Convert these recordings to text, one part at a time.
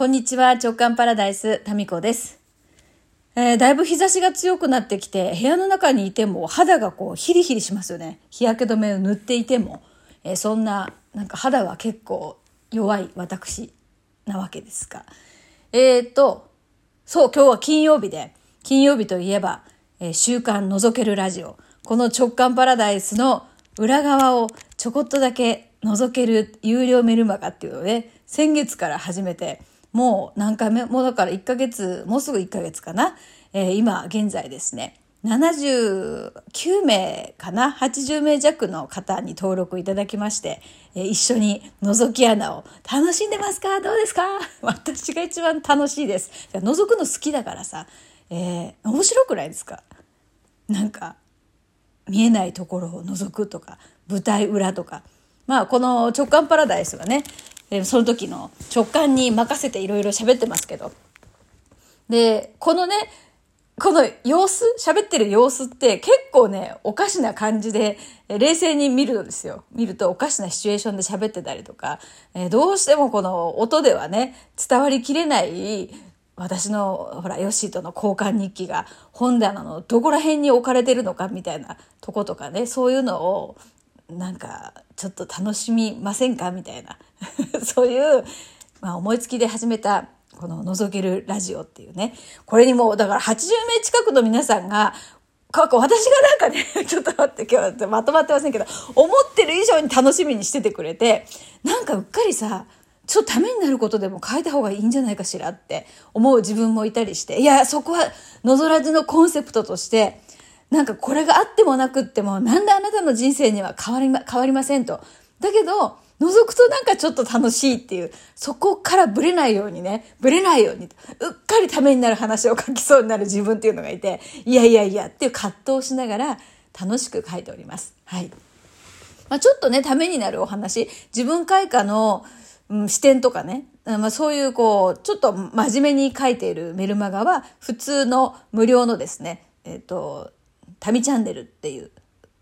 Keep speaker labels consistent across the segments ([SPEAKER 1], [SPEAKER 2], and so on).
[SPEAKER 1] こんにちは、直感パラダイス、タミコです。えーだいぶ日差しが強くなってきて、部屋の中にいても肌がこうヒリヒリしますよね。日焼け止めを塗っていても、えーそんな、なんか肌は結構弱い私なわけですが。えー、と、そう、今日は金曜日で、金曜日といえば、え週刊覗けるラジオ。この直感パラダイスの裏側をちょこっとだけ覗ける有料メルマガっていうのをね、先月から始めて、もう何回目？もうだから1ヶ月、もうすぐ1ヶ月かな？えー今現在ですね、79名かな ?80 名弱の方に登録いただきまして、えー一緒に覗き穴を楽しんでますか？どうですか？私が一番楽しいです。覗くの好きだからさ、えー面白くないですか？なんか、見えないところを覗くとか、舞台裏とか。まあ、この直感パラダイスはね、えーその時の直感に任せていろいろ喋ってますけど。で、このね、この様子、喋ってる様子って結構ね、おかしな感じで、冷静に見るのですよ。見るとおかしなシチュエーションで喋ってたりとか、えどうしてもこの音ではね、伝わりきれない、私の、ほら、ヨッシーとの交換日記が本棚のどこら辺に置かれてるのかみたいなとことかね、そういうのを、なんか、ちょっと楽しみませんか？みたいな。そういう、まあ、思いつきで始めた、この覗けるラジオっていうね。これにもう、だから80名近くの皆さんが、か私がなんかね、ちょっと待って、今日はまとまってませんけど、思ってる以上に楽しみにしててくれて、なんかうっかりさ、ちょっとためになることでも変えた方がいいんじゃないかしらって思う自分もいたりして、いや、そこは、のぞらじのコンセプトとして、なんかこれがあってもなくっても、なんであなたの人生には変わりま、変わりませんと。だけど、覗くとなんかちょっと楽しいっていう、そこからブレないようにね、ブレないように、うっかりためになる話を書きそうになる自分っていうのがいて、いやいやいやっていう葛藤しながら楽しく書いております。はい。まあ、ちょっとね、ためになるお話、自分開花の、うん、視点とかね、まあ、そういうこう、ちょっと真面目に書いているメルマガは、普通の無料のですね、えっ、と、旅チャンネルっていう、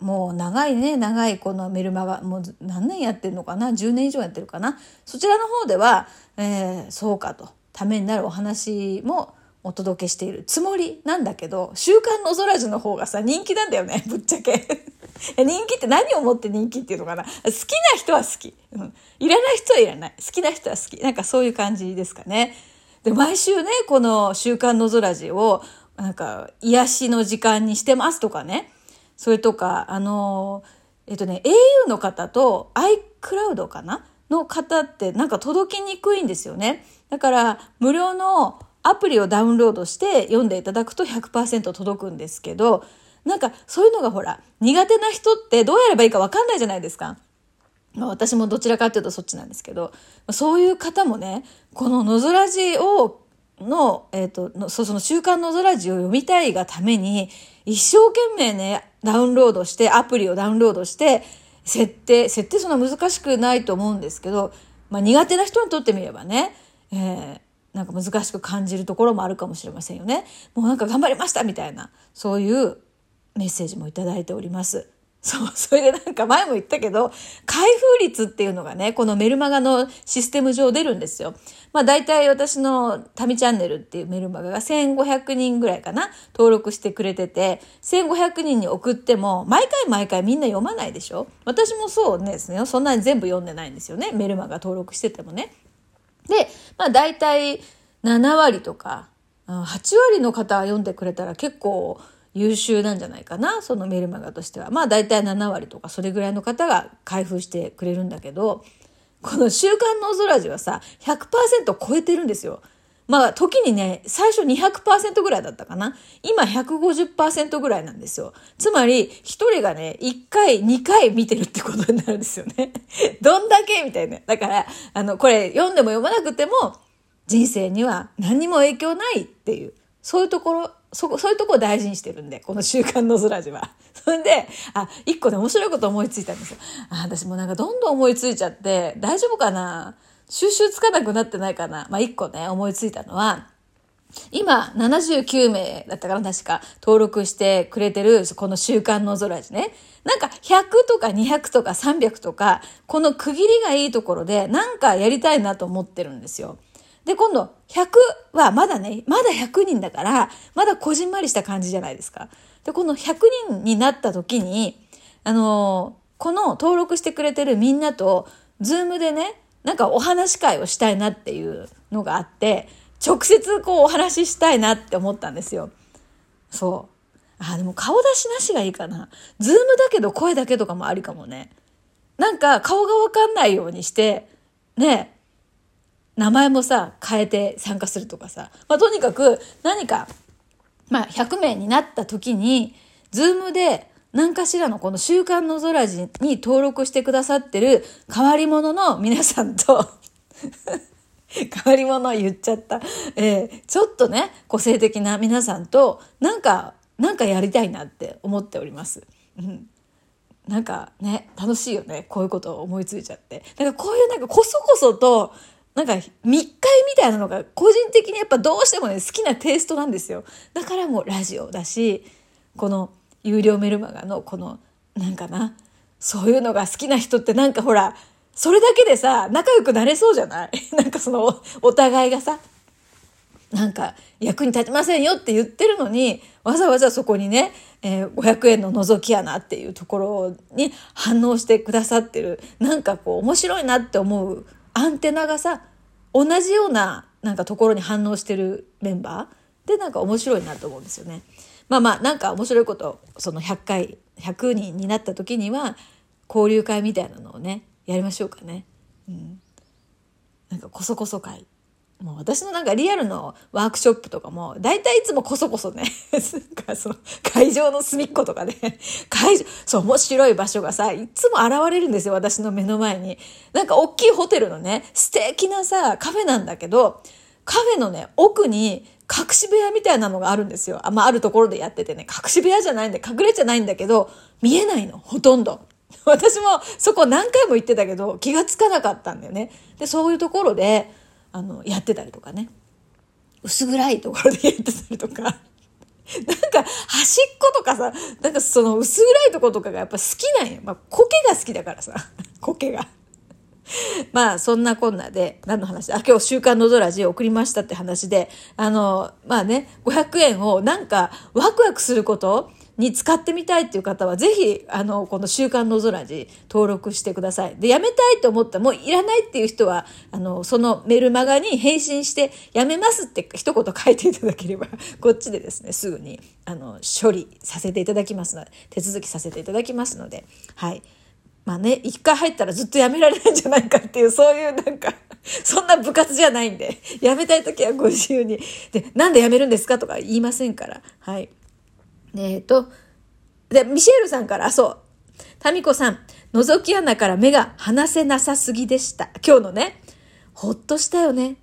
[SPEAKER 1] もう長いね、長いこのメルマガ、もう何年やってるのかな ?10 年以上やってるかな？そちらの方では、えーそうかと、ためになるお話もお届けしているつもりなんだけど、週刊の空図の方がさ、人気なんだよね、ぶっちゃけ。人気って何をもって人気っていうのかな？好きな人は好き。うん。いらない人はいらない。好きな人は好き。なんかそういう感じですかね。で、毎週ね、この週刊の空図を、なんか、癒しの時間にしてますとかね。それとか、あの、えっとね、au の方と iCloud かなの方ってなんか届きにくいんですよね。だから、無料のアプリをダウンロードして読んでいただくと100%届くんですけど、なんかそういうのがほら、苦手な人ってどうやればいいかわかんないじゃないですか。まあ私もどちらかというとそっちなんですけど、そういう方もね、こののぞらじを、の、えっ、と、のそその週刊のぞらじを読みたいがために、一生懸命ね、ダウンロードして、アプリをダウンロードして、設定、設定そんな難しくないと思うんですけど、まあ苦手な人にとってみればね、えーなんか難しく感じるところもあるかもしれませんよね。もうなんか頑張りましたみたいな、そういうメッセージもいただいております。そう、それでなんか前も言ったけど、開封率っていうのがね、このメルマガのシステム上出るんですよ。まあ大体私の旅チャンネルっていうメルマガが1500人ぐらいかな、登録してくれてて、1500人に送っても、毎回毎回みんな読まないでしょ私もそうですね、そんなに全部読んでないんですよね、メルマガ登録しててもね。で、まあ大体7割とか、8割の方が読んでくれたら結構優秀なんじゃないかな、そのメルマガとしては。まあ大体7割とかそれぐらいの方が開封してくれるんだけど、この週刊の空字はさ、100%超えてるんですよ。まあ時にね、最初200%ぐらいだったかな。今150%ぐらいなんですよ。つまり、一人がね、1回、2回見てるってことになるんですよね。どんだけみたいな。だから、あの、これ読んでも読まなくても、人生には何も影響ないっていう、そういうところ、そこ、そういうとこを大事にしてるんで、この週刊の空字は。それで、あ、一個ね、面白いこと思いついたんですよ。あ、私もなんかどんどん思いついちゃって、大丈夫かな？収集つかなくなってないかな？まあ、一個ね、思いついたのは、今、79名だったかな、確か、登録してくれてる、この週刊の空字ね。なんか、100とか200とか300とか、この区切りがいいところで、なんかやりたいなと思ってるんですよ。で、今度、100はまだね、まだ100人だから、まだこじんまりした感じじゃないですか。で、この100人になった時に、あのー、この登録してくれてるみんなと、ズームでね、なんかお話し会をしたいなっていうのがあって、直接こうお話ししたいなって思ったんですよ。そう。あ、でも顔出しなしがいいかな。ズームだけど声だけとかもありかもね。なんか顔がわかんないようにして、ね、名前もさ、変えて参加するとかさ。まあ、とにかく何か、まあ、100名になった時に、ズームで何かしらのこの週刊の空字に登録してくださってる変わり者の皆さんと 変わり者言っちゃった。えー、ちょっとね、個性的な皆さんと、なんか、なんかやりたいなって思っております。うん。なんかね、楽しいよね。こういうことを思いついちゃって。なんかこういうなんかこそこそと、なんか密会みたいなのが個人的にやっぱどうしてもね、好きなテイストなんですよ。だからもうラジオだし、この有料メルマガのこの、なんかな、そういうのが好きな人ってなんかほら、それだけでさ、仲良くなれそうじゃない？なんかその、お互いがさ、なんか役に立ちませんよって言ってるのに、わざわざそこにね、えー、500円の覗き穴っていうところに反応してくださってる、なんかこう面白いなって思うアンテナがさ、同じようななんかところに反応してるメンバーでなんか面白いなと思うんですよね。まあまあなんか面白いことその100回100人になった時には交流会みたいなのをねやりましょうかね。うん、なんかこそこそ会もう私のなんかリアルのワークショップとかも、だいたいいつもこそこそね、かその会場の隅っことかね、会場、そう、面白い場所がさ、いつも現れるんですよ、私の目の前に。なんか大きいホテルのね、素敵なさ、カフェなんだけど、カフェのね、奥に隠し部屋みたいなのがあるんですよ。あ、まあ、あるところでやっててね、隠し部屋じゃないんで、隠れじゃないんだけど、見えないの、ほとんど。私もそこ何回も行ってたけど、気がつかなかったんだよね。で、そういうところで、あの、やってたりとかね。薄暗いところでやってたりとか。なんか、端っことかさ、なんかその薄暗いところとかがやっぱ好きなんよ。まあ、苔が好きだからさ。苔が。まあ、そんなこんなで、何の話？あ、今日週刊のドラジ送りましたって話で、あの、まあね、500円をなんかワクワクすることに使ってみたいっていう方は、ぜひ、あの、この週刊の空に登録してください。で、やめたいと思ったら、もういらないっていう人は、あの、そのメルマガに返信して、やめますって一言書いていただければ、こっちでですね、すぐに、あの、処理させていただきますので、手続きさせていただきますので、はい。まあね、一回入ったらずっとやめられないんじゃないかっていう、そういうなんか、そんな部活じゃないんで、やめたい時はご自由に。で、なんでやめるんですかとか言いませんから。はい。えっ、ー、と、で、ミシェルさんから、そう。タミコさん、覗き穴から目が離せなさすぎでした。今日のね、ほっとしたよね。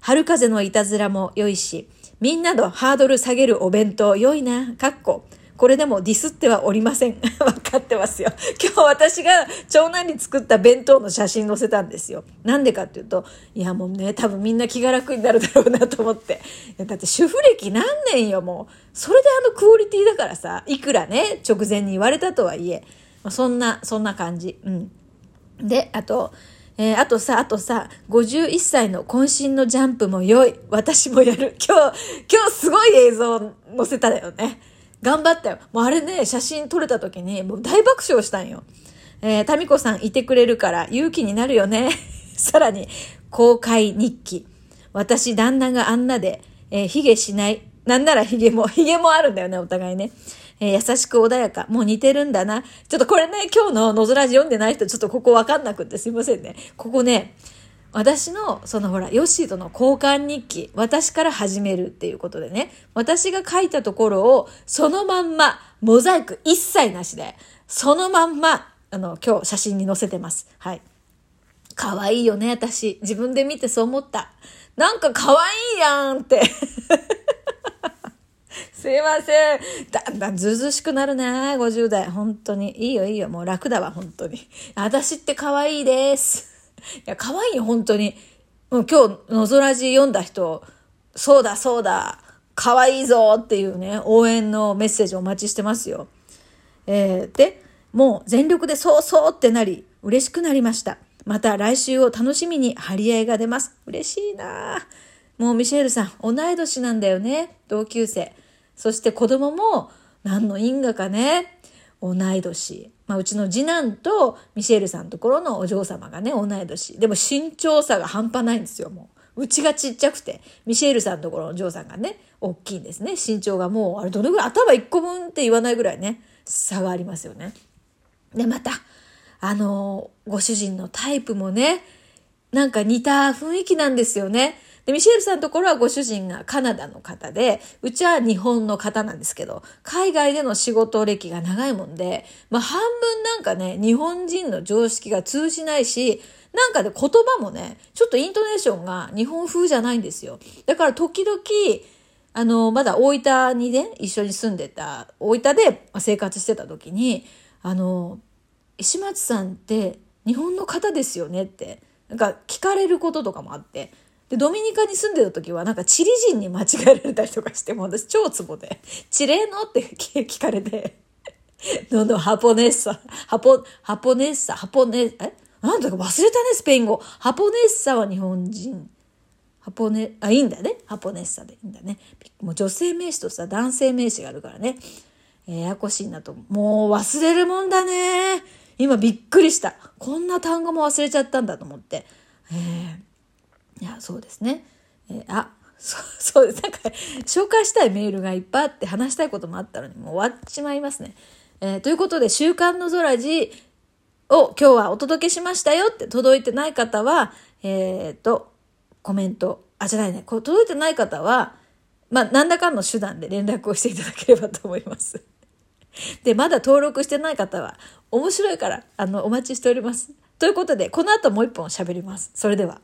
[SPEAKER 1] 春風のいたずらも良いし、みんなのハードル下げるお弁当良いな。かっこ。これでもディスってはおりません。わかってますよ。今日私が長男に作った弁当の写真載せたんですよ。なんでかっていうと、いやもうね、多分みんな気が楽になるだろうなと思って。だって主婦歴何年よ、もう。それであのクオリティだからさ、いくらね、直前に言われたとはいえ、まあ、そんな、そんな感じ。うん。で、あと、えー、あとさ、あとさ、51歳の渾身のジャンプも良い。私もやる。今日、今日すごい映像載せただよね。頑張ったよ。もうあれね、写真撮れた時に、もう大爆笑したんよ。えー、タミコさんいてくれるから勇気になるよね。さらに、公開日記。私、旦那があんなで、えー、髭しない。なんなら髭も、髭もあるんだよね、お互いね。えー、優しく穏やか。もう似てるんだな。ちょっとこれね、今日の野空字読んでない人、ちょっとここわかんなくってすいませんね。ここね、私の、そのほら、ヨッシーとの交換日記、私から始めるっていうことでね、私が書いたところを、そのまんま、モザイク一切なしで、そのまんま、あの、今日写真に載せてます。はい。可愛いよね、私。自分で見てそう思った。なんか可愛いやんって。すいません。だんだんずずしくなるね、50代。本当に。いいよいいよ。もう楽だわ、本当に。私って可愛いです。いや、可愛い本当に。もう今日、のぞらじ読んだ人、そうだそうだ、可愛いぞっていうね、応援のメッセージお待ちしてますよ。えー、で、もう全力でそうそうってなり、嬉しくなりました。また来週を楽しみに張り合いが出ます。嬉しいなもうミシェルさん、同い年なんだよね。同級生。そして子供も何の因果かね。同い年。まあ、うちの次男とミシェルさんのところのお嬢様がね、同い年。でも身長差が半端ないんですよ、もう。うちがちっちゃくて、ミシェルさんのところのお嬢さんがね、大きいんですね。身長がもう、あれどれぐらい頭1個分って言わないぐらいね、差がありますよね。で、また、あの、ご主人のタイプもね、なんか似た雰囲気なんですよね。で、ミシェルさんのところはご主人がカナダの方で、うちは日本の方なんですけど、海外での仕事歴が長いもんで、まあ半分なんかね、日本人の常識が通じないし、なんかで言葉もね、ちょっとイントネーションが日本風じゃないんですよ。だから時々、あの、まだ大分にね、一緒に住んでた、大分で生活してた時に、あの、石松さんって日本の方ですよねって、なんか聞かれることとかもあって、で、ドミニカに住んでた時はなんかチリ人に間違えられたりとかしてもう私超ツボで、チレーノって聞かれて、どんどんハポネッサ、ハポ、ハポネッサ、ハポネ、え？なんだか忘れたね、スペイン語。ハポネッサは日本人。ハポネ、あ、いいんだね。ハポネッサでいいんだね。もう女性名詞とさ、男性名詞があるからね。ややこしいなと。もう忘れるもんだね。今びっくりした。こんな単語も忘れちゃったんだと思って。えー、いや、そうですね。えー、あ、そう、そうです。なんか、紹介したいメールがいっぱいあって話したいこともあったのに、もう終わっちまいますね。えー、ということで、週刊の空寺を今日はお届けしましたよって届いてない方は、えっ、ー、と、コメント、あ、じゃないね、これ届いてない方は、まあ、何らかの手段で連絡をしていただければと思います。で、まだ登録してない方は、面白いから、あの、お待ちしております。ということで、この後もう一本喋ります。それでは。